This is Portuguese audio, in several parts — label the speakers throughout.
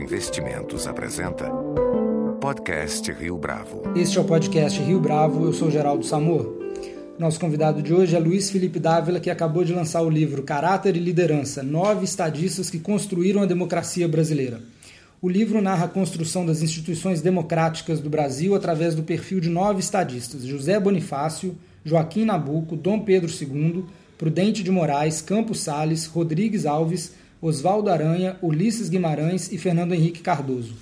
Speaker 1: Investimentos apresenta Podcast Rio Bravo.
Speaker 2: Este é o podcast Rio Bravo, eu sou Geraldo Samor. Nosso convidado de hoje é Luiz Felipe Dávila, que acabou de lançar o livro Caráter e Liderança: Nove Estadistas que Construíram a Democracia Brasileira. O livro narra a construção das instituições democráticas do Brasil através do perfil de nove estadistas: José Bonifácio, Joaquim Nabuco, Dom Pedro II, Prudente de Moraes, Campos Sales, Rodrigues Alves, Oswaldo Aranha, Ulisses Guimarães e Fernando Henrique Cardoso.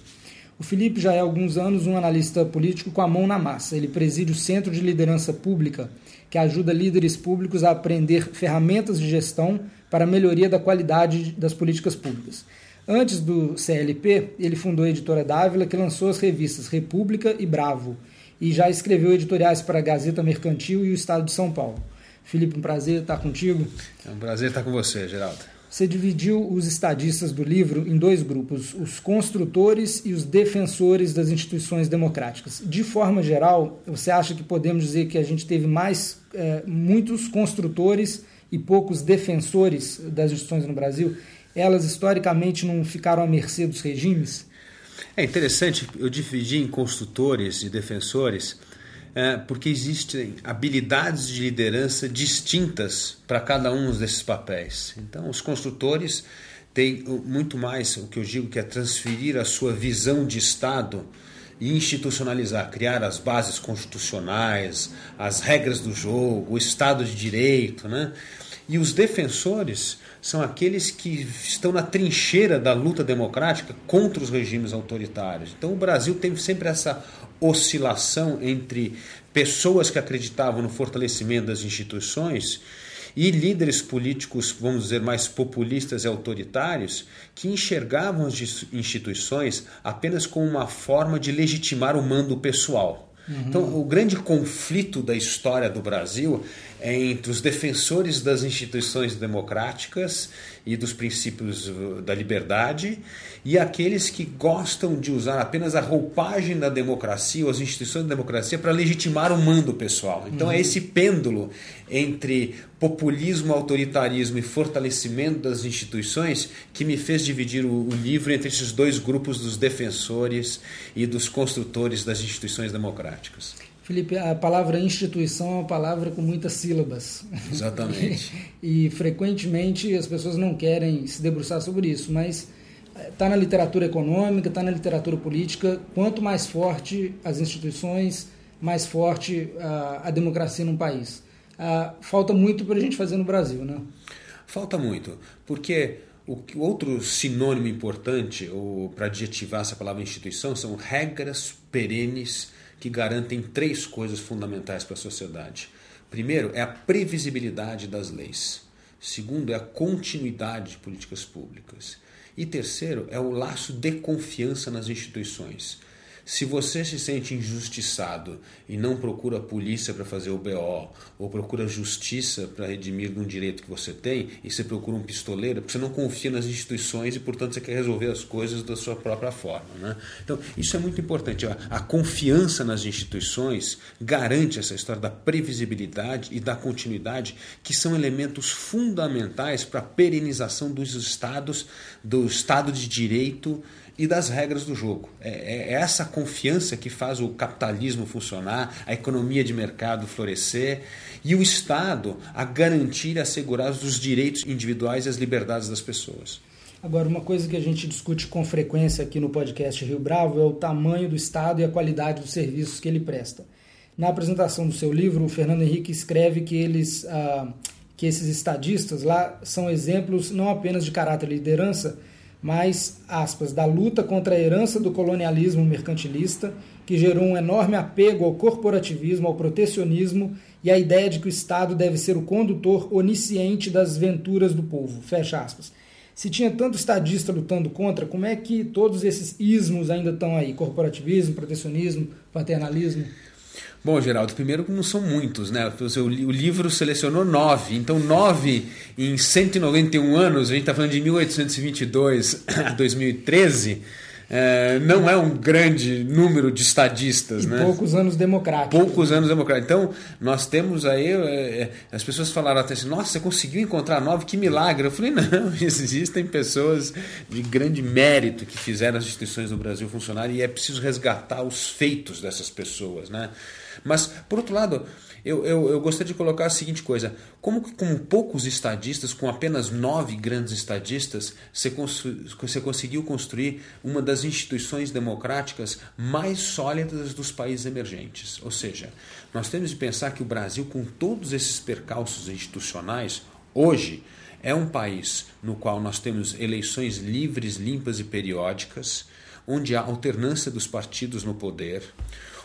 Speaker 2: O Felipe já é há alguns anos um analista político com a mão na massa. Ele preside o Centro de Liderança Pública, que ajuda líderes públicos a aprender ferramentas de gestão para a melhoria da qualidade das políticas públicas. Antes do CLP, ele fundou a editora Dávila, que lançou as revistas República e Bravo, e já escreveu editoriais para a Gazeta Mercantil e o Estado de São Paulo. Felipe, um prazer estar contigo.
Speaker 3: É um prazer estar com você, Geraldo.
Speaker 2: Você dividiu os estadistas do livro em dois grupos, os construtores e os defensores das instituições democráticas. De forma geral, você acha que podemos dizer que a gente teve mais é, muitos construtores e poucos defensores das instituições no Brasil? Elas historicamente não ficaram à mercê dos regimes?
Speaker 3: É interessante, eu dividi em construtores e defensores porque existem habilidades de liderança distintas para cada um desses papéis. Então, os construtores têm muito mais o que eu digo que é transferir a sua visão de Estado e institucionalizar, criar as bases constitucionais, as regras do jogo, o Estado de Direito, né? E os defensores são aqueles que estão na trincheira da luta democrática contra os regimes autoritários. Então o Brasil tem sempre essa oscilação entre pessoas que acreditavam no fortalecimento das instituições e líderes políticos, vamos dizer, mais populistas e autoritários, que enxergavam as instituições apenas como uma forma de legitimar o mando pessoal. Uhum. Então, o grande conflito da história do Brasil é entre os defensores das instituições democráticas e dos princípios uh, da liberdade e aqueles que gostam de usar apenas a roupagem da democracia ou as instituições da democracia para legitimar o mando pessoal. Então, é uhum. é esse pêndulo entre populismo, autoritarismo e fortalecimento das instituições que me fez dividir o, o livro entre esses dois grupos dos defensores e dos construtores das instituições democráticas.
Speaker 2: Felipe, a palavra instituição é uma palavra com muitas sílabas.
Speaker 3: Exatamente.
Speaker 2: e, frequentemente as pessoas não querem se debruçar sobre isso, mas está eh, na literatura econômica, está na literatura política. Quanto mais forte as instituições, mais forte a, a democracia num país. Ah, falta muito para a gente fazer no Brasil, né?
Speaker 3: Falta muito, porque o outro sinônimo importante, para adjetivar essa palavra instituição, são regras perenes que garantem três coisas fundamentais para a sociedade. Primeiro é a previsibilidade das leis. Segundo é a continuidade de políticas públicas. E terceiro é o laço de confiança nas instituições. Se você se sente injustiçado e não procura a polícia para fazer o BO, ou procura justiça para redimir um direito que você tem, e você procura um pistoleiro, porque você não confia nas instituições e, portanto, você quer resolver as coisas da sua própria forma. Né? Então, isso é muito importante. A confiança nas instituições garante essa história da previsibilidade e da continuidade, que são elementos fundamentais para a perenização dos estados, do Estado de Direito e das regras do jogo. É, é, essa confiança que faz o capitalismo funcionar, a economia de mercado florescer e o Estado a garantir e assegurar os direitos individuais e as liberdades das pessoas.
Speaker 2: Agora, uma coisa que a gente discute com frequência aqui no podcast Rio Bravo é o tamanho do Estado e a qualidade dos serviços que ele presta. Na apresentação do seu livro, o Fernando Henrique escreve que eles, ah, que esses estadistas lá são exemplos não apenas de caráter liderança, mas, aspas, da luta contra a herança do colonialismo mercantilista, que gerou um enorme apego ao corporativismo, ao protecionismo e à ideia de que o Estado deve ser o condutor onisciente das venturas do povo. Fecha aspas. Se tinha tanto estadista lutando contra, como é que todos esses ismos ainda estão aí? Corporativismo, protecionismo, paternalismo?
Speaker 3: Bom, Geraldo, primeiro não são muitos, né? O livro selecionou nove, então nove em 191 anos, a gente está falando de 1822 a 2013, é, não é um grande número de estadistas.
Speaker 2: E
Speaker 3: né?
Speaker 2: poucos anos democráticos.
Speaker 3: Poucos anos democráticos. Então, nós temos aí. É, é, as pessoas falaram até assim: nossa, você conseguiu encontrar nove, que milagre. Eu falei: não, existem pessoas de grande mérito que fizeram as instituições do Brasil funcionarem e é preciso resgatar os feitos dessas pessoas. Né? Mas, por outro lado eu, eu, eu gostaria de colocar a seguinte coisa: como que com poucos estadistas, com apenas nove grandes estadistas, você, você conseguiu construir uma das instituições democráticas mais sólidas dos países emergentes? Ou seja, nós temos de pensar que o Brasil, com todos esses percalços institucionais, hoje é um país no qual nós temos eleições livres, limpas e periódicas, onde há alternância dos partidos no poder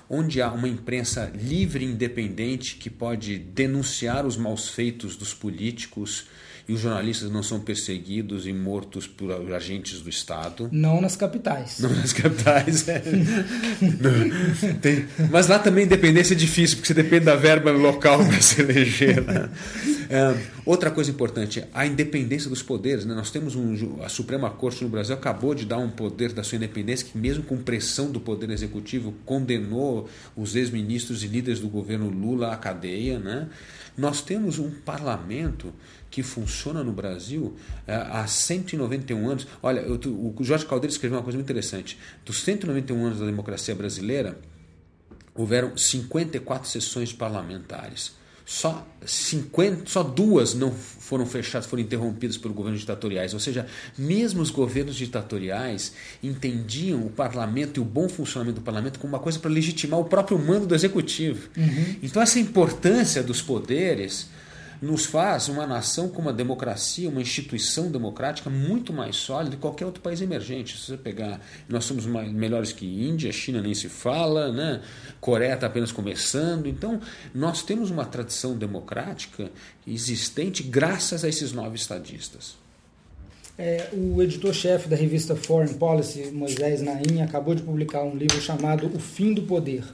Speaker 3: onde há uma imprensa livre e independente que pode denunciar os maus feitos dos políticos e os jornalistas não são perseguidos e mortos por agentes do Estado.
Speaker 2: Não nas capitais.
Speaker 3: Não nas capitais. É. Tem, mas lá também independência é difícil, porque você depende da verba local para se eleger. Né? É, outra coisa importante, a independência dos poderes. Né? Nós temos um, a Suprema Corte no Brasil acabou de dar um poder da sua independência que, mesmo com pressão do Poder Executivo, condenou os ex-ministros e líderes do governo Lula à cadeia. Né? Nós temos um parlamento que funciona no Brasil é, há 191 anos. Olha, eu, o Jorge Caldeira escreveu uma coisa muito interessante. Dos 191 anos da democracia brasileira, houveram 54 sessões parlamentares. Só 50, só duas não foram fechadas, foram interrompidas por governos ditatoriais. Ou seja, mesmo os governos ditatoriais entendiam o parlamento e o bom funcionamento do parlamento como uma coisa para legitimar o próprio mando do executivo. Uhum. Então essa importância dos poderes nos faz uma nação com uma democracia, uma instituição democrática muito mais sólida que qualquer outro país emergente. Se você pegar, nós somos mais, melhores que Índia, China nem se fala, né? Coreia está apenas começando. Então, nós temos uma tradição democrática existente graças a esses nove estadistas.
Speaker 2: É, o editor-chefe da revista Foreign Policy, Moisés Naim, acabou de publicar um livro chamado O Fim do Poder.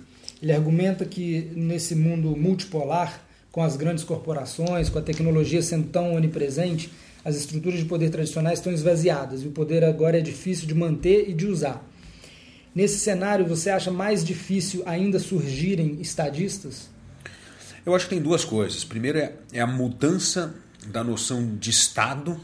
Speaker 2: Ele argumenta que nesse mundo multipolar, com as grandes corporações, com a tecnologia sendo tão onipresente, as estruturas de poder tradicionais estão esvaziadas e o poder agora é difícil de manter e de usar. Nesse cenário, você acha mais difícil ainda surgirem estadistas?
Speaker 3: Eu acho que tem duas coisas. Primeiro é, é a mudança da noção de Estado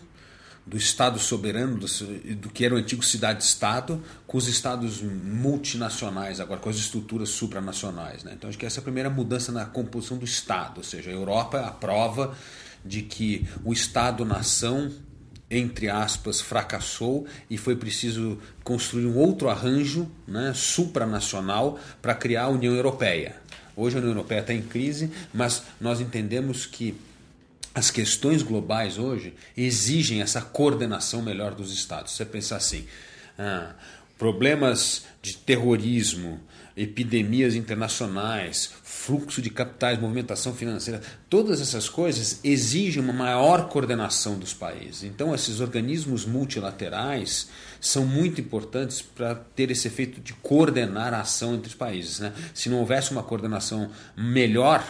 Speaker 3: do Estado soberano, do, do que era o antigo cidade-estado, com os estados multinacionais, agora com as estruturas supranacionais. Né? Então, acho que essa é a primeira mudança na composição do Estado, ou seja, a Europa é a prova de que o Estado-nação, entre aspas, fracassou e foi preciso construir um outro arranjo né, supranacional para criar a União Europeia. Hoje a União Europeia está em crise, mas nós entendemos que as questões globais hoje exigem essa coordenação melhor dos estados. Você pensar assim, ah, problemas de terrorismo, epidemias internacionais, fluxo de capitais, movimentação financeira, todas essas coisas exigem uma maior coordenação dos países. Então, esses organismos multilaterais são muito importantes para ter esse efeito de coordenar a ação entre os países. Né? Se não houvesse uma coordenação melhor,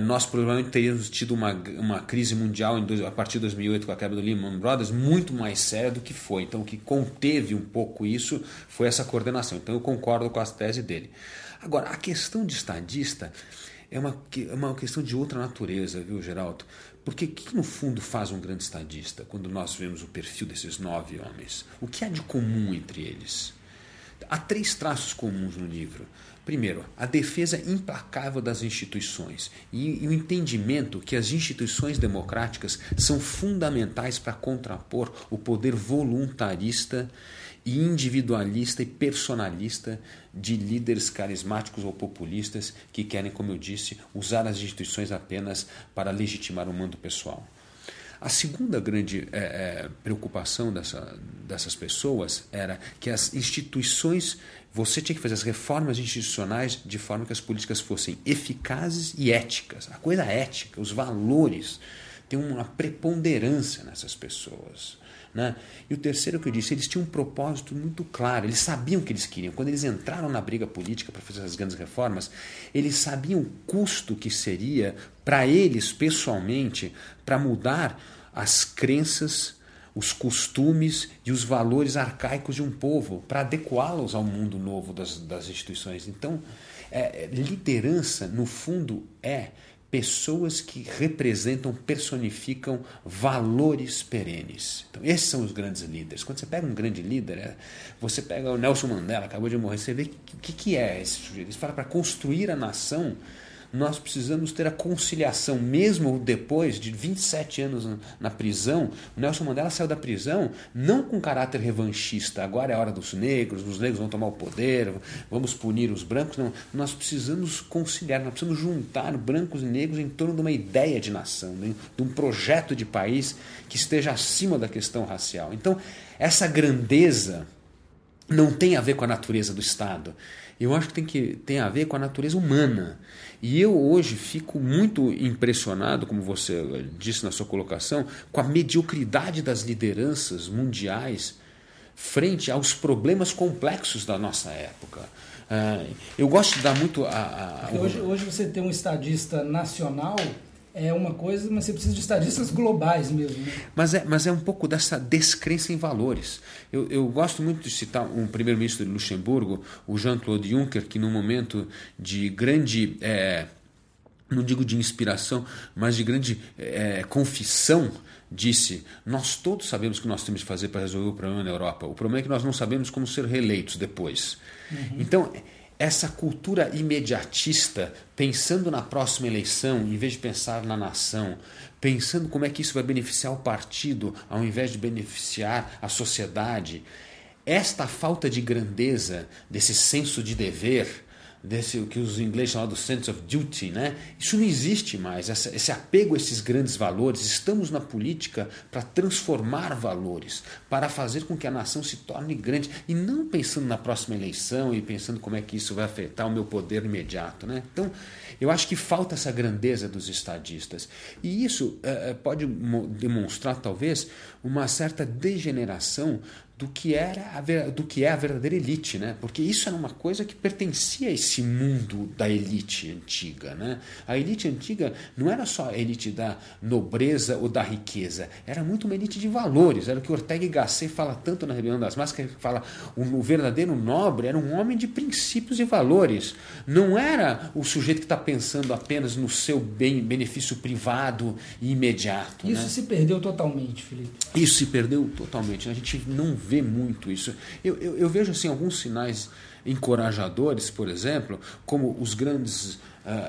Speaker 3: nós provavelmente teríamos tido uma, uma crise mundial em, a partir de 2008 com a quebra do Lehman Brothers muito mais séria do que foi. Então, o que conteve um pouco isso foi essa coordenação. Então, eu concordo com a tese dele. Agora, a questão de estadista é uma, é uma questão de outra natureza, viu, Geraldo? Porque o que no fundo faz um grande estadista quando nós vemos o perfil desses nove homens? O que há de comum entre eles? Há três traços comuns no livro. Primeiro, a defesa implacável das instituições e, o entendimento que as instituições democráticas são fundamentais para contrapor o poder voluntarista e individualista e personalista de líderes carismáticos ou populistas que querem, como eu disse, usar as instituições apenas para legitimar o mando pessoal. A segunda grande é, é, preocupação dessa, dessas pessoas era que as instituições, você tinha que fazer as reformas institucionais de forma que as políticas fossem eficazes e éticas. A coisa ética, os valores, tem uma preponderância nessas pessoas. Né? E o terceiro que eu disse, eles tinham um propósito muito claro, eles sabiam o que eles queriam. Quando eles entraram na briga política para fazer as grandes reformas, eles sabiam o custo que seria para eles pessoalmente para mudar as crenças, os costumes e os valores arcaicos de um povo para adequá-los ao mundo novo das, das instituições. Então, é, liderança, no fundo, é pessoas que representam, personificam valores perenes. Então, esses são os grandes líderes. Quando você pega um grande líder, é, você pega o Nelson Mandela, acabou de morrer, você vê o que, que é esse sujeito. Ele fala para construir a nação nós precisamos ter a conciliação, mesmo depois de 27 anos na prisão. O Nelson Mandela saiu da prisão não com caráter revanchista, agora é a hora dos negros, os negros vão tomar o poder, vamos punir os brancos. Não, nós precisamos conciliar, nós precisamos juntar brancos e negros em torno de uma ideia de nação, de um projeto de país que esteja acima da questão racial. Então, essa grandeza não tem a ver com a natureza do Estado. Eu acho que tem, que tem a ver com a natureza humana. E eu hoje fico muito impressionado, como você disse na sua colocação, com a mediocridade das lideranças mundiais frente aos problemas complexos da nossa época. Uh, eu gosto de dar muito a.
Speaker 2: a... Hoje, hoje você tem um estadista nacional é uma coisa, mas você precisa de estadistas globais mesmo. Né?
Speaker 3: Mas, é, mas é um pouco dessa descrença em valores. Eu, eu gosto muito de citar um primeiro-ministro de Luxemburgo, o Jean-Claude Juncker, que num momento de grande. É, não digo de inspiração, mas de grande é, confissão, disse: Nós todos sabemos o que nós temos de fazer para resolver o problema na Europa. O problema é que nós não sabemos como ser reeleitos depois. Uhum. Então essa cultura imediatista, pensando na próxima eleição, em vez de pensar na nação, pensando como é que isso vai beneficiar o partido, ao invés de beneficiar a sociedade, esta falta de grandeza, desse senso de dever, desse o que os ingleses chamam do sense of duty, né? Isso não existe mais, essa, esse apego a esses grandes valores. Estamos na política para transformar valores, para fazer com que a nação se torne grande e não pensando na próxima eleição e pensando como é que isso vai afetar o meu poder imediato, né? Então, eu acho que falta essa grandeza dos estadistas e isso é, pode demonstrar talvez uma certa degeneração do que era a, do que é a verdadeira elite, né? Porque isso era uma coisa que pertencia a esse mundo da elite antiga, né? A elite antiga não era só a elite da nobreza ou da riqueza, era muito uma elite de valores. Era o que Ortega y Gasset fala tanto na Rebelião das Massas, que fala o verdadeiro nobre era um homem de princípios e valores. Não era o sujeito que está pensando apenas no seu bem, benefício privado e imediato.
Speaker 2: Isso
Speaker 3: né?
Speaker 2: se perdeu totalmente, Felipe.
Speaker 3: Isso se perdeu totalmente. A gente não vê muito isso. Eu, eu, eu vejo assim alguns sinais encorajadores, por exemplo, como os grandes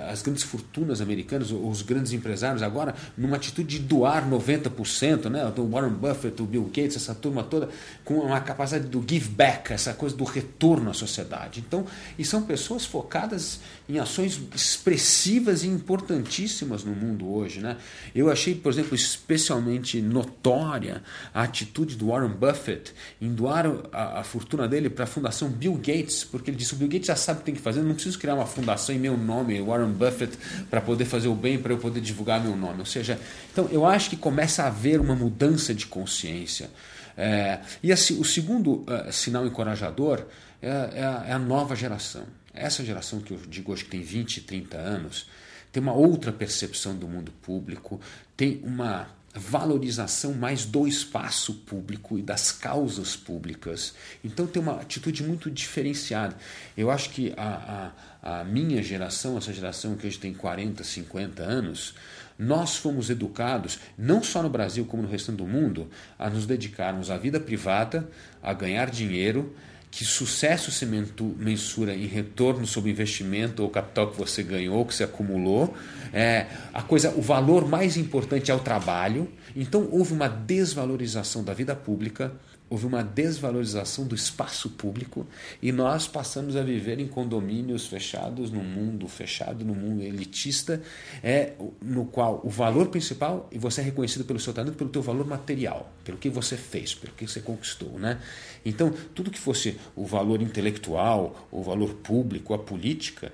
Speaker 3: as grandes fortunas americanas, os grandes empresários agora, numa atitude de doar 90%, né? o Warren Buffett, o Bill Gates, essa turma toda, com uma capacidade do give back, essa coisa do retorno à sociedade. Então, e são pessoas focadas em ações expressivas e importantíssimas no mundo hoje. Né? Eu achei, por exemplo, especialmente notória a atitude do Warren Buffett em doar a, a fortuna dele para a fundação Bill Gates, porque ele disse: o Bill Gates já sabe o que tem que fazer, não preciso criar uma fundação em meu nome, Warren Buffett para poder fazer o bem, para eu poder divulgar meu nome. Ou seja, então eu acho que começa a haver uma mudança de consciência. É, e assim, o segundo uh, sinal encorajador é, é, a, é, a, nova geração. Essa geração que eu digo hoje que tem 20, 30 anos, tem uma outra percepção do mundo público, tem uma valorização mais do espaço público e das causas públicas. Então tem uma atitude muito diferenciada. Eu acho que a, a, a minha geração, essa geração que hoje tem 40, 50 anos, nós fomos educados, não só no Brasil como no restante do mundo, a nos dedicarmos à vida privada, a ganhar dinheiro que sucesso se mensura em retorno sobre investimento ou capital que você ganhou, que você acumulou. É, a coisa, o valor mais importante é o trabalho. Então houve uma desvalorização da vida pública, houve uma desvalorização do espaço público e nós passamos a viver em condomínios fechados, num mundo fechado, num mundo elitista, é no qual o valor principal e você é reconhecido pelo seu talento, pelo teu valor material, pelo que você fez, pelo que você conquistou, né? Então tudo que fosse o valor intelectual, o valor público, a política,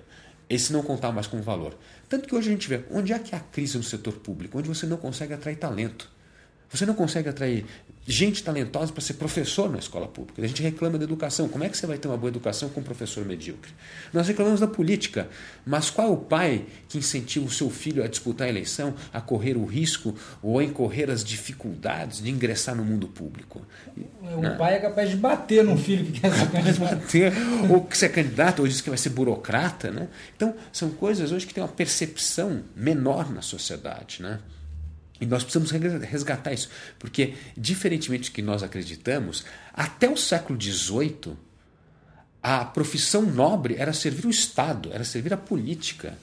Speaker 3: esse não contava mais como valor. Tanto que hoje a gente vê onde é que há crise no setor público, onde você não consegue atrair talento. Você não consegue atrair gente talentosa para ser professor na escola pública. A gente reclama da educação. Como é que você vai ter uma boa educação com um professor medíocre? Nós reclamamos da política, mas qual é o pai que incentiva o seu filho a disputar a eleição, a correr o risco ou a incorrer as dificuldades de ingressar no mundo público?
Speaker 2: O Não. pai é capaz de bater no filho que quer ser candidato.
Speaker 3: bater, ou que ser candidato, ou diz que vai ser burocrata. Né? Então, são coisas hoje que têm uma percepção menor na sociedade. Né? E nós precisamos resgatar isso, porque, diferentemente do que nós acreditamos, até o século XVIII, a profissão nobre era servir o Estado, era servir a política.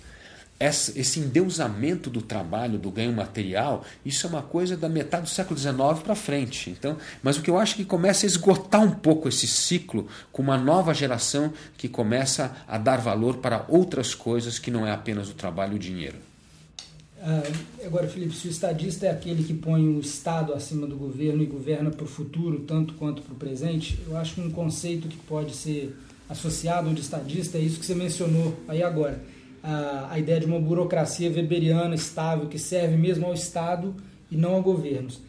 Speaker 3: Esse endeusamento do trabalho, do ganho material, isso é uma coisa da metade do século XIX para frente. Então, mas o que eu acho que começa a esgotar um pouco esse ciclo com uma nova geração que começa a dar valor para outras coisas que não é apenas o trabalho e o dinheiro.
Speaker 2: Ah, agora, Felipe, se o estadista é aquele que põe o Estado acima do governo e governa para o futuro tanto quanto para o presente, eu acho um conceito que pode ser associado ao de estadista é isso que você mencionou aí agora. A, a ideia de uma burocracia weberiana estável que serve mesmo ao Estado e não a governos.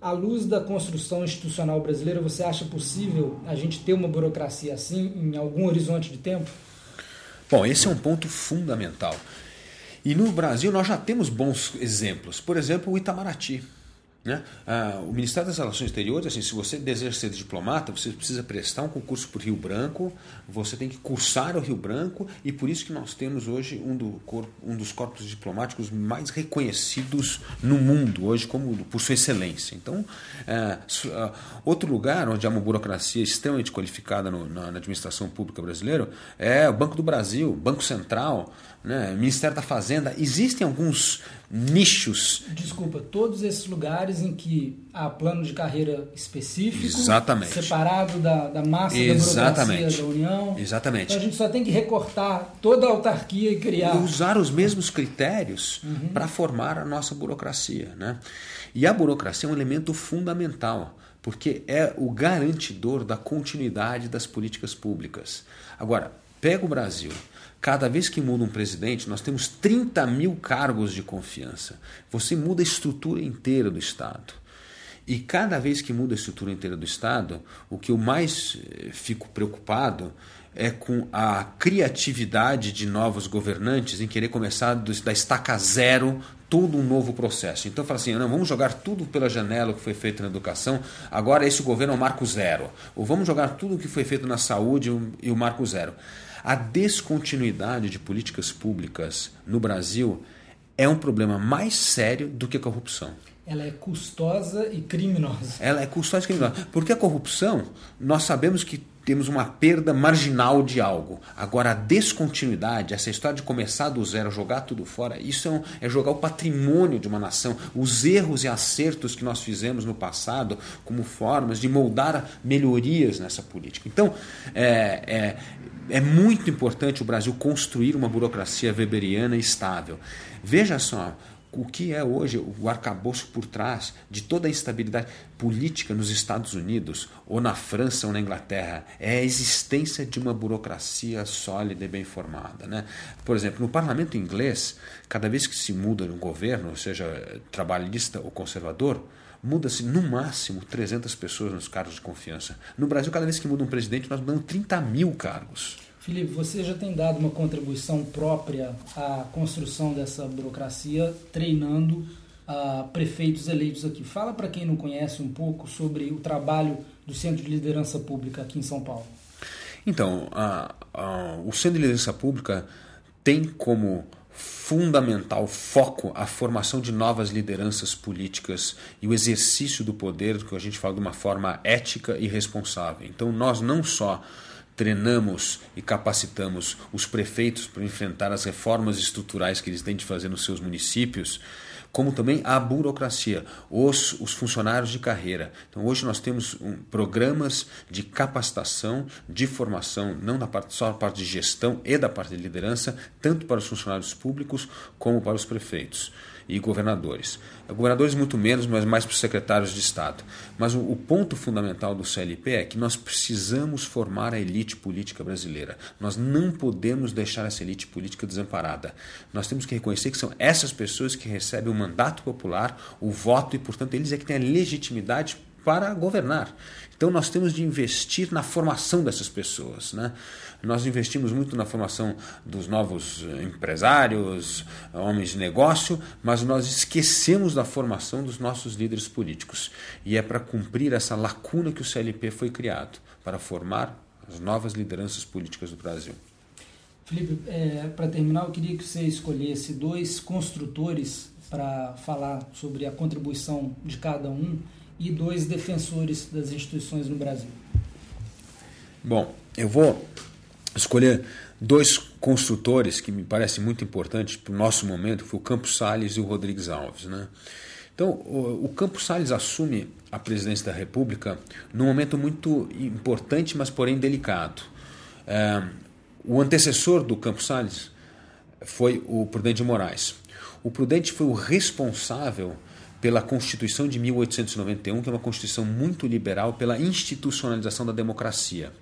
Speaker 2: À luz da construção institucional brasileira, você acha possível a gente ter uma burocracia assim em algum horizonte de tempo?
Speaker 3: Bom, esse é um ponto fundamental. E no Brasil nós já temos bons exemplos. Por exemplo, o Itamaraty. Né? Ah, o Ministério das Relações Exteriores, assim, se você deseja ser diplomata, você precisa prestar um concurso por Rio Branco, você tem que cursar o Rio Branco, e por isso que nós temos hoje um, do corpo, um dos corpos diplomáticos mais reconhecidos no mundo, hoje, como por sua excelência. Então, ah, ah, outro lugar onde há uma burocracia extremamente qualificada no, na, na administração pública brasileira é o Banco do Brasil, Banco Central né, Ministério da Fazenda, existem alguns nichos.
Speaker 2: Desculpa, todos esses lugares em que há plano de carreira específico,
Speaker 3: Exatamente.
Speaker 2: separado da, da massa Exatamente. da burocracia da União.
Speaker 3: Exatamente.
Speaker 2: Então a gente só tem que recortar toda a autarquia e criar.
Speaker 3: E usar os mesmos critérios uhum. para formar a nossa burocracia. Né? E a burocracia é um elemento fundamental porque é o garantidor da continuidade das políticas públicas. Agora, pega o Brasil. Cada vez que muda um presidente, nós temos 30 mil cargos de confiança. Você muda a estrutura inteira do Estado. E cada vez que muda a estrutura inteira do Estado, o que eu mais eh, fico preocupado é com a criatividade de novos governantes em querer começar da estaca zero todo um novo processo. Então fala assim, não, vamos jogar tudo pela janela que foi feito na educação, agora esse governo é o marco zero. Ou vamos jogar tudo o que foi feito na saúde e o marco zero. A descontinuidade de políticas públicas no Brasil é um problema mais sério do que a corrupção.
Speaker 2: Ela é custosa e criminosa.
Speaker 3: Ela é custosa e criminosa. Porque a corrupção, nós sabemos que temos uma perda marginal de algo. Agora, a descontinuidade, essa história de começar do zero, jogar tudo fora, isso é, é jogar o patrimônio de uma nação, os erros e acertos que nós fizemos no passado, como formas de moldar melhorias nessa política. Então, é, é, é muito importante o Brasil construir uma burocracia weberiana estável. Veja só, o que é hoje o arcabouço por trás de toda a instabilidade política nos Estados Unidos, ou na França ou na Inglaterra, é a existência de uma burocracia sólida e bem formada. Né? Por exemplo, no parlamento inglês, cada vez que se muda um governo, seja trabalhista ou conservador, muda-se no máximo 300 pessoas nos cargos de confiança. No Brasil, cada vez que muda um presidente, nós mudamos 30 mil cargos.
Speaker 2: Felipe, você já tem dado uma contribuição própria à construção dessa burocracia, treinando uh, prefeitos eleitos aqui. Fala para quem não conhece um pouco sobre o trabalho do Centro de Liderança Pública aqui em São Paulo.
Speaker 3: Então, a, a, o Centro de Liderança Pública tem como fundamental foco a formação de novas lideranças políticas e o exercício do poder, que a gente fala de uma forma ética e responsável. Então, nós não só treinamos e capacitamos os prefeitos para enfrentar as reformas estruturais que eles têm de fazer nos seus municípios, como também a burocracia, os, os funcionários de carreira. Então, hoje nós temos um, programas de capacitação, de formação, não da parte, só da parte de gestão e da parte de liderança, tanto para os funcionários públicos como para os prefeitos. e governadores. Governadores muito menos, mas mais para os secretários de Estado. Mas o, o, ponto fundamental do CLP é que nós precisamos formar a elite política brasileira. Nós não podemos deixar essa elite política desamparada. Nós temos que reconhecer que são essas pessoas que recebem o mandato popular, o voto, e, portanto, eles é que têm a legitimidade para governar. Então nós temos de investir na formação dessas pessoas. Né? Nós investimos muito na formação dos novos eh, empresários, homens de negócio, mas nós esquecemos da formação dos nossos líderes políticos. E é para cumprir essa lacuna que o CLP foi criado para formar as novas lideranças políticas do Brasil.
Speaker 2: Felipe, é, para terminar, eu queria que você escolhesse dois construtores para falar sobre a contribuição de cada um e dois defensores das instituições no Brasil.
Speaker 3: Bom, eu vou escolher dois construtores que me parecem muito importantes para o nosso momento, foi o Campos Salles e o Rodrigues Alves. Né? Então, o Campos Salles assume a presidência da República num momento muito importante, mas porém delicado. É, o antecessor do Campos Salles foi o Prudente de Moraes. O Prudente foi o responsável pela Constituição de 1891, que é uma Constituição muito liberal, pela institucionalização da democracia.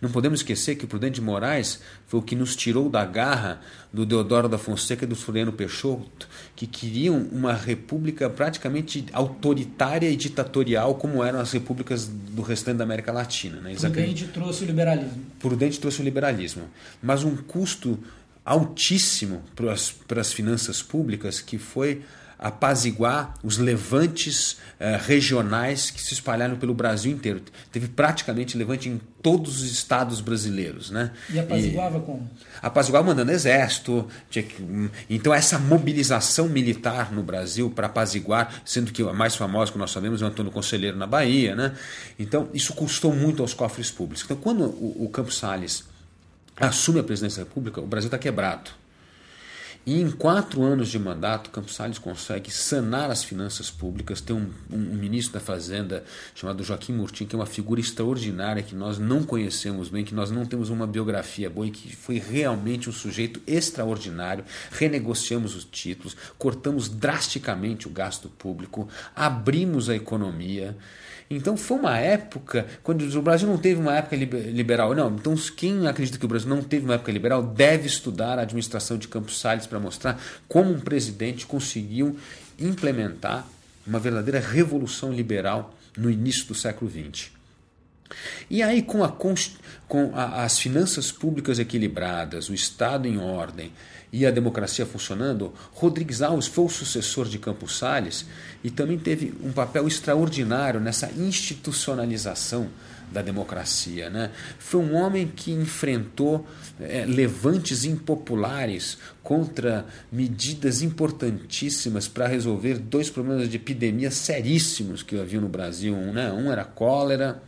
Speaker 3: Não podemos esquecer que o Prudente de Moraes foi o que nos tirou da garra do Deodoro da Fonseca e do Floriano Peixoto, que queriam uma república praticamente autoritária e ditatorial, como eram as repúblicas do restante da América Latina. Né?
Speaker 2: Prudente trouxe o liberalismo.
Speaker 3: Prudente trouxe o liberalismo, mas um custo altíssimo para as, finanças públicas que foi apaziguar os levantes eh, regionais que se espalharam pelo Brasil inteiro. Teve praticamente levante em todos os estados brasileiros. Né?
Speaker 2: E apaziguava e, como?
Speaker 3: Apaziguava mandando exército. Que, hum, então, essa mobilização militar no Brasil para apaziguar, sendo que a mais famosa que nós sabemos é o Antônio Conselheiro na Bahia. Né? Então, isso custou muito aos cofres públicos. Então, quando o, o Campos Salles assume a presidência da República, o Brasil está quebrado. E em quatro anos de mandato, Campos Salles consegue sanar as finanças públicas. Tem um, um, um, ministro da Fazenda chamado Joaquim Murtim, que é uma figura extraordinária que nós não conhecemos bem, que nós não temos uma biografia boa e que foi realmente um sujeito extraordinário. Renegociamos os títulos, cortamos drasticamente o gasto público, abrimos a economia. Então foi uma época, quando o Brasil não teve uma época liberal. Não, então quem acredita que o Brasil não teve uma época liberal deve estudar a administração de Campos Salles para mostrar como um presidente conseguiu implementar uma verdadeira revolução liberal no início do século XX. E aí, com, a, com a, as finanças públicas equilibradas, o Estado em ordem, e a democracia funcionando, Rodrigues Alves foi o sucessor de Campos Salles e também teve um papel extraordinário nessa institucionalização da democracia. Né? Foi um homem que enfrentou é, levantes impopulares contra medidas importantíssimas para resolver dois problemas de epidemia seríssimos que havia no Brasil. Né? um era cólera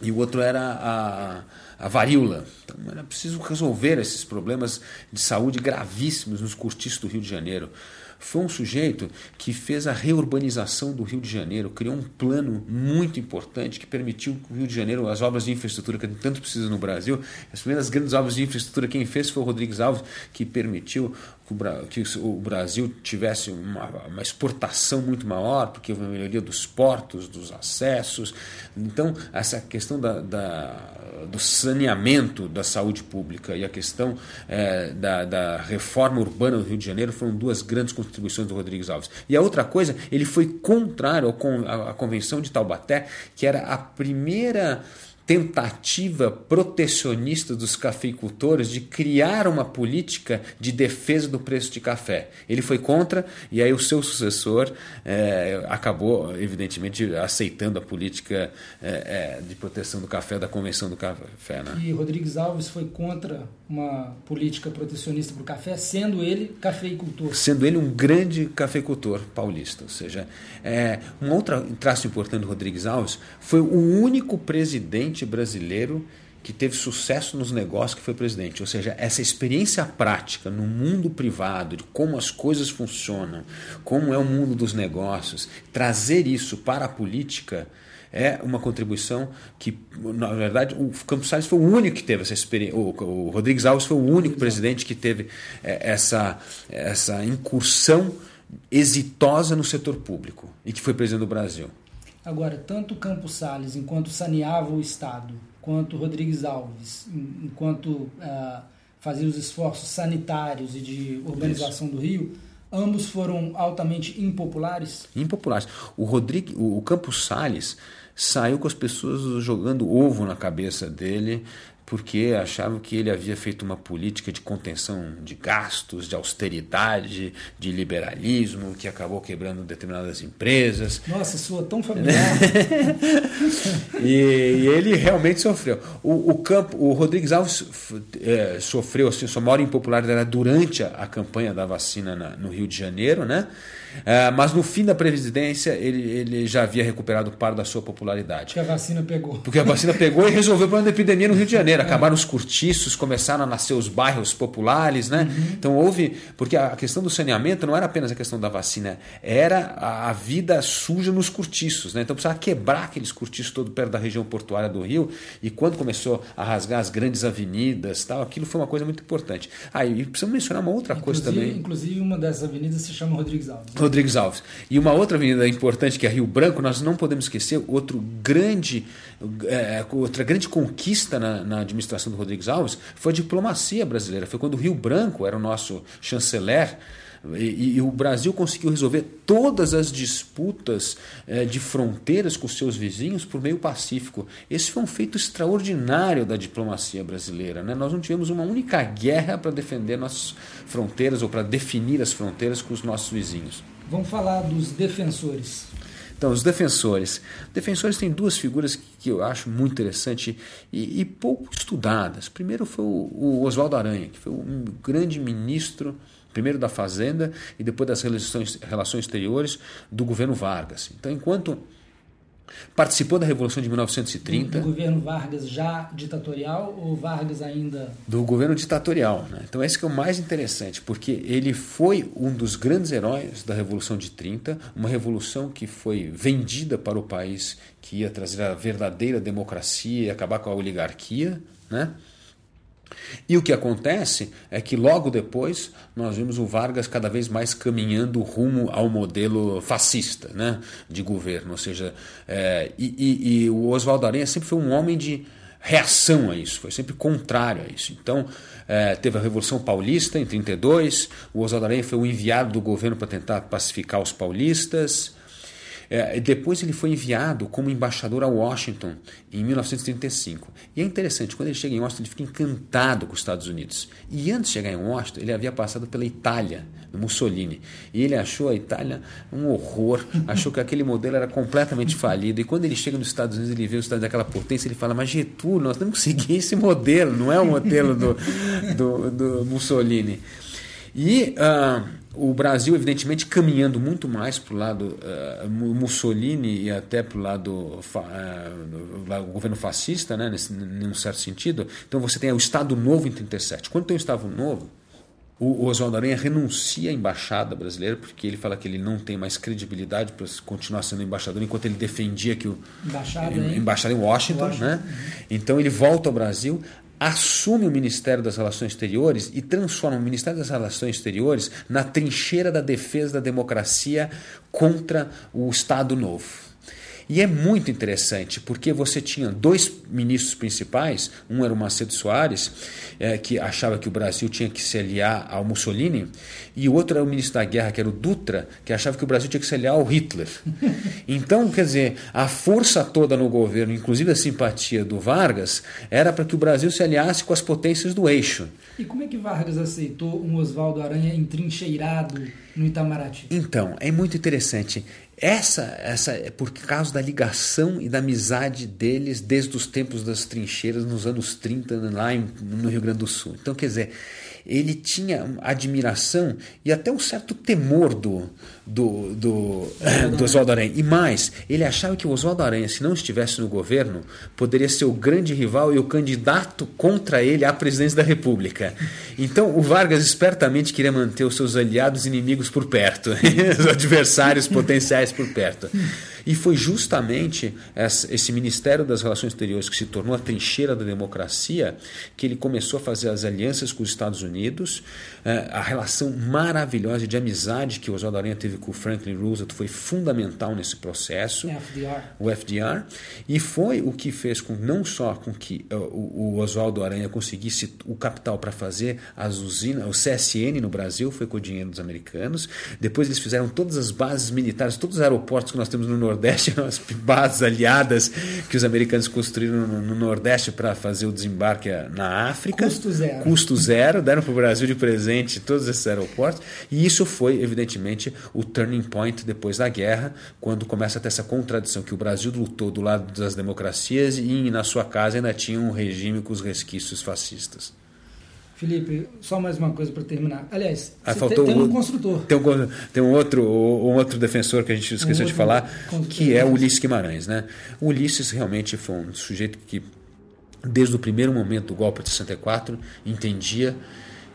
Speaker 3: e o outro era a a varíola. Então era preciso resolver esses problemas de saúde gravíssimos nos cortiços do Rio de Janeiro. Foi um sujeito que fez a reurbanização do Rio de Janeiro, criou um plano muito importante que permitiu que o Rio de Janeiro, as obras de infraestrutura que tanto precisa no Brasil, as primeiras grandes obras de infraestrutura quem fez foi o Rodrigues Alves, que permitiu que o Brasil tivesse uma, uma, exportação muito maior, porque houve uma melhoria dos portos, dos acessos. Então, essa questão da, da do saneamento da saúde pública e a questão é, da, da, reforma urbana do Rio de Janeiro foram duas grandes contribuições do Rodrigues Alves. E a outra coisa, ele foi contrário à Convenção de Taubaté, que era a primeira tentativa protecionista dos cafeicultores de criar uma política de defesa do preço de café. Ele foi contra e aí o seu sucessor é, acabou, evidentemente, aceitando a política é, é, de proteção do café da Convenção do Café. Né?
Speaker 2: E Rodrigues Alves foi contra uma política protecionista para o café, sendo ele cafeicultor.
Speaker 3: Sendo ele um grande cafeicultor paulista. Ou seja, é, um outro traço importante do Rodrigues Alves foi o único presidente brasileiro que teve sucesso nos negócios que foi presidente. Ou seja, essa experiência prática no mundo privado, de como as coisas funcionam, como é o mundo dos negócios, trazer isso para a política é uma contribuição que, na verdade, o Campos Salles foi o único que teve essa experiência. O, o Rodrigues Alves foi o único presidente que teve é, essa, essa incursão exitosa no setor público e que foi presidente do Brasil.
Speaker 2: Agora, tanto Campos Salles, enquanto saneava o Estado, quanto Rodrigues Alves, enquanto uh, fazia os esforços sanitários e de urbanização Isso. do Rio, ambos foram altamente impopulares?
Speaker 3: Impopulares. O, Rodrigo, o Campos Salles saiu com as pessoas jogando ovo na cabeça dele, porque achavam que ele havia feito uma política de contenção de gastos, de austeridade, de liberalismo, que acabou quebrando determinadas empresas.
Speaker 2: Nossa, soa tão familiar.
Speaker 3: e, e, ele realmente sofreu. O, o campo, o Rodrigues Alves é, sofreu assim, sua maior impopularidade durante a, a campanha da vacina na, no Rio de Janeiro, né? É, mas no fim da presidência ele, ele já havia recuperado parte da sua popularidade.
Speaker 2: Porque a vacina pegou.
Speaker 3: Porque a vacina pegou e resolveu o problema da epidemia no Rio de Janeiro. É. Acabaram os cortiços, começaram a nascer os bairros populares, né? Uhum. Então houve. Porque a questão do saneamento não era apenas a questão da vacina, era a, a vida suja nos cortiços, né? Então precisava quebrar aqueles cortiços todo perto da região portuária do Rio. E quando começou a rasgar as grandes avenidas, tal, aquilo foi uma coisa muito importante. Ah, e precisamos mencionar uma outra
Speaker 2: inclusive,
Speaker 3: coisa também.
Speaker 2: Inclusive, uma dessas avenidas se chama Rodrigues Alves.
Speaker 3: Rodrigues Alves. E uma outra avenida importante que é Rio Branco, nós não podemos esquecer outro grande, é, outra grande conquista na, na, administração do Rodrigues Alves foi a diplomacia brasileira. Foi quando o Rio Branco era o nosso chanceler. E, e, o Brasil conseguiu resolver todas as disputas é, de fronteiras com seus vizinhos por meio pacífico. Esse foi um feito extraordinário da diplomacia brasileira. Né? Nós não tivemos uma única guerra para defender nossas fronteiras ou para definir as fronteiras com os nossos vizinhos.
Speaker 2: Vamos falar dos defensores.
Speaker 3: Então, os defensores. Defensores têm duas figuras que eu acho muito interessante e, e pouco estudadas. Primeiro foi o, o Oswaldo Aranha, que foi um grande ministro, primeiro da Fazenda e depois das relações, relações exteriores do governo Vargas. Então, enquanto Participou da Revolução de 1930.
Speaker 2: Do, do, governo Vargas já ditatorial ou Vargas ainda.
Speaker 3: Do governo ditatorial. Né? Então, esse que é o mais interessante, porque ele foi um dos grandes heróis da Revolução de 30, uma revolução que foi vendida para o país que ia trazer a verdadeira democracia e acabar com a oligarquia. Né? E o que acontece é que logo depois nós vimos o Vargas cada vez mais caminhando rumo ao modelo fascista né, de governo. Ou seja, é, e, e, e, o Oswaldo Aranha sempre foi um homem de reação a isso, foi sempre contrário a isso. Então, é, teve a Revolução Paulista em 32, o Oswaldo Aranha foi o enviado do governo para tentar pacificar os paulistas. É, depois ele foi enviado como embaixador a Washington em 1935. E é interessante, quando ele chega em Washington, ele fica encantado com os Estados Unidos. E antes de chegar em Washington, ele havia passado pela Itália, no Mussolini. E ele achou a Itália um horror, achou que aquele modelo era completamente falido. E quando ele chega nos Estados Unidos, ele vê os Estados daquela potência, ele fala: Mas Getúlio, nós temos que seguir esse modelo, não é o modelo do, do, do Mussolini. E. Uh, o Brasil, evidentemente, caminhando muito mais para o lado uh, Mussolini e até para o lado uh, governo fascista, né, nesse, num certo sentido. Então você tem o Estado Novo em 37. Quando tem o Estado Novo, o Oswaldo Aranha renuncia à embaixada brasileira porque ele fala que ele não tem mais credibilidade para continuar sendo embaixador enquanto ele defendia que o
Speaker 2: embaixada,
Speaker 3: embaixada em Washington, Washington. Né? Então ele volta ao Brasil, assume o Ministério das Relações Exteriores e transforma o Ministério das Relações Exteriores na trincheira da defesa da democracia contra o Estado Novo. E é muito interessante, porque você tinha dois ministros principais, um era o Macedo Soares, é, que achava que o Brasil tinha que se aliar ao Mussolini, e o outro era o ministro da Guerra, que era o Dutra, que achava que o Brasil tinha que se aliar ao Hitler. Então, quer dizer, a força toda no governo, inclusive a simpatia do Vargas, era para que o Brasil se aliasse com as potências do eixo.
Speaker 2: E como é que Vargas aceitou um Oswaldo Aranha entrincheirado no Itamaraty?
Speaker 3: Então, é muito interessante. Essa, essa é por causa da ligação e da amizade deles desde os tempos das trincheiras nos anos 30 lá em, no Rio Grande do Sul. Então, quer dizer, ele tinha admiração e até um certo temor do, do, do, do Oswaldo Aranha. E mais, ele achava que o Oswaldo Aranha, se não estivesse no governo, poderia ser o grande rival e o candidato contra ele à presidência da República. Então, o Vargas espertamente queria manter os seus aliados inimigos por perto, os adversários potenciais por perto. E foi justamente esse Ministério das Relações Exteriores que se tornou a trincheira da democracia que ele começou a fazer as alianças com os Estados Unidos, é, a relação maravilhosa de amizade que o Oswaldo Aranha teve com o Franklin Roosevelt foi fundamental nesse processo.
Speaker 2: FDR.
Speaker 3: O FDR. E foi o que fez com não só com que o, o Oswaldo Aranha conseguisse o capital para fazer as usinas, o CSN no Brasil, foi com o dinheiro dos americanos. Depois eles fizeram todas as bases militares, todos os aeroportos que nós temos no Nordeste, as bases aliadas que os americanos construíram no, no Nordeste para fazer o desembarque na África.
Speaker 2: Custo zero.
Speaker 3: Custo zero, deram para o Brasil de presente todos esses aeroportos. E isso foi, evidentemente, o turning point depois da guerra, quando começa a ter essa contradição que o Brasil lutou do lado das democracias e na sua casa ainda tinha um regime com os resquícios fascistas.
Speaker 2: Felipe, só mais uma coisa para terminar. Aliás,
Speaker 3: ah, faltou
Speaker 2: tem, um construtor.
Speaker 3: Tem um, tem um, outro, um outro defensor que a gente esqueceu um de falar, que é o Ulisses Guimarães. Né? O Ulisses realmente foi um sujeito que, desde o primeiro momento do golpe de 64, entendia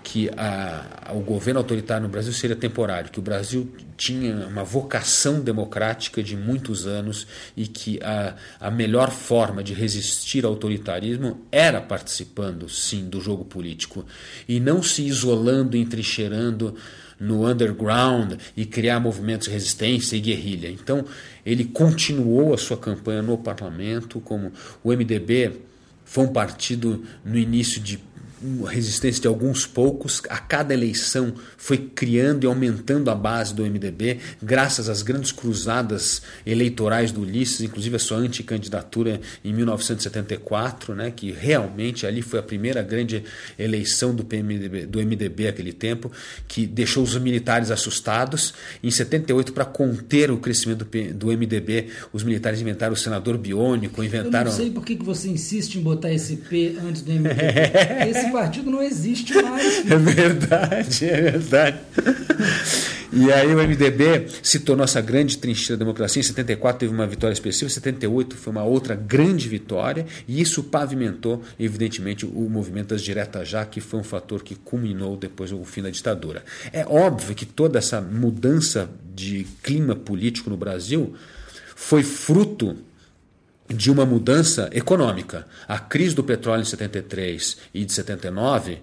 Speaker 3: que a, o governo autoritário no Brasil seria temporário, que o Brasil tinha uma vocação democrática de muitos anos e que a, a melhor forma de resistir ao autoritarismo era participando, sim, do jogo político e não se isolando, entrincheirando no underground e criar movimentos de resistência e guerrilha. Então, ele continuou a sua campanha no parlamento, como o MDB foi um partido no início de resistência de alguns poucos. A cada eleição foi criando e aumentando a base do MDB, graças às grandes cruzadas eleitorais do Ulisses, inclusive a sua anticandidatura em 1974, né, que realmente ali foi a primeira grande eleição do, PMDB, do MDB aquele tempo, que deixou os militares assustados. Em 78, para conter o crescimento do, do MDB, os militares inventaram o senador biônico, inventaram...
Speaker 2: Eu não sei por que você insiste em botar esse P antes do MDB. esse partido não existe mais.
Speaker 3: É verdade, é verdade. E aí o MDB se tornou essa grande trincheira da democracia. Em 74 teve uma vitória expressiva, em 78 foi uma outra grande vitória, e isso pavimentou, evidentemente, o movimento das diretas já, que foi um fator que culminou depois o fim da ditadura. É óbvio que toda essa mudança de clima político no Brasil foi fruto de uma mudança econômica. A crise do petróleo em 73 e de 79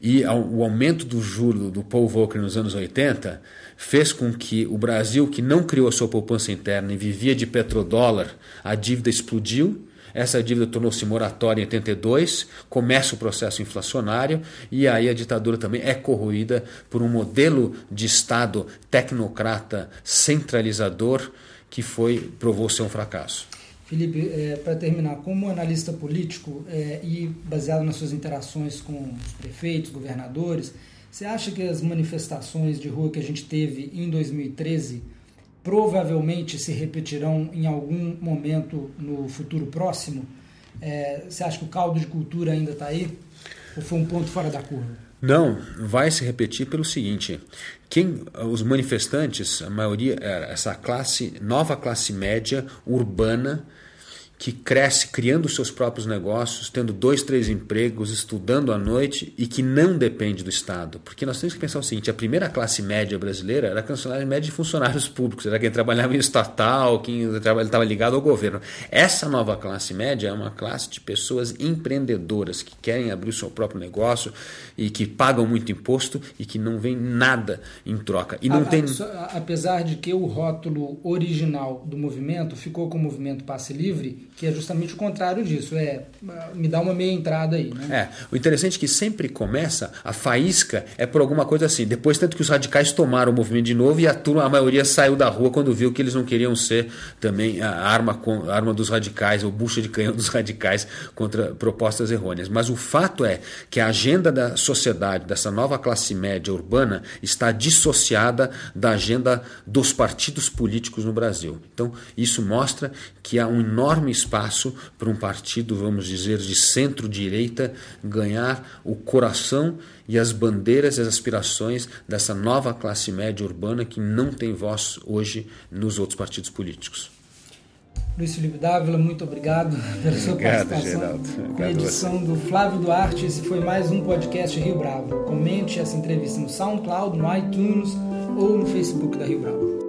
Speaker 3: e o aumento do juro do Paul Volcker nos anos 80 fez com que o Brasil, que não criou a sua poupança interna e vivia de petrodólar, a dívida explodiu. Essa dívida tornou-se moratória em 82, começa o processo inflacionário e aí a ditadura também é corroída por um modelo de Estado tecnocrata centralizador que foi provou ser um fracasso.
Speaker 2: Felipe, é, para terminar, como analista político é, e baseado nas suas interações com os prefeitos, governadores, você acha que as manifestações de rua que a gente teve em 2013 provavelmente se repetirão em algum momento no futuro próximo? É, você acha que o caldo de cultura ainda está aí? Ou foi um ponto fora da curva?
Speaker 3: Não, vai se repetir pelo seguinte: quem os manifestantes, a maioria era essa classe, nova classe média urbana que cresce criando seus próprios negócios, tendo dois, três empregos, estudando à noite e que não depende do Estado. Porque nós temos que pensar o seguinte: a primeira classe média brasileira era a classe média de funcionários públicos, era quem trabalhava em estatal, quem estava ligado ao governo. Essa nova classe média é uma classe de pessoas empreendedoras que querem abrir o seu próprio negócio e que pagam muito imposto e que não vem nada em troca. E não
Speaker 2: a,
Speaker 3: tem...
Speaker 2: Apesar de que o rótulo original do movimento ficou com o movimento passe livre que é justamente o contrário disso, é me dá uma meia entrada aí. Né?
Speaker 3: É, o interessante é que sempre começa, a faísca é por alguma coisa assim. Depois, tanto que os radicais tomaram o movimento de novo e a turma, a maioria saiu da rua quando viu que eles não queriam ser também a arma, a arma dos radicais, ou bucha de canhão dos radicais contra propostas errôneas. Mas o fato é que a agenda da sociedade, dessa nova classe média urbana, está dissociada da agenda dos partidos políticos no Brasil. Então, isso mostra que há um enorme espaço para um partido, vamos dizer, de centro-direita ganhar o coração e as bandeiras e as aspirações dessa nova classe média urbana que não tem voz hoje nos outros partidos políticos.
Speaker 2: Luiz Felipe Dávila, muito obrigado pela sua obrigado, participação. Geraldo. Com a edição do Flávio Duarte, esse foi mais um podcast Rio Bravo. Comente essa entrevista no SoundCloud, no iTunes ou no Facebook da Rio Bravo.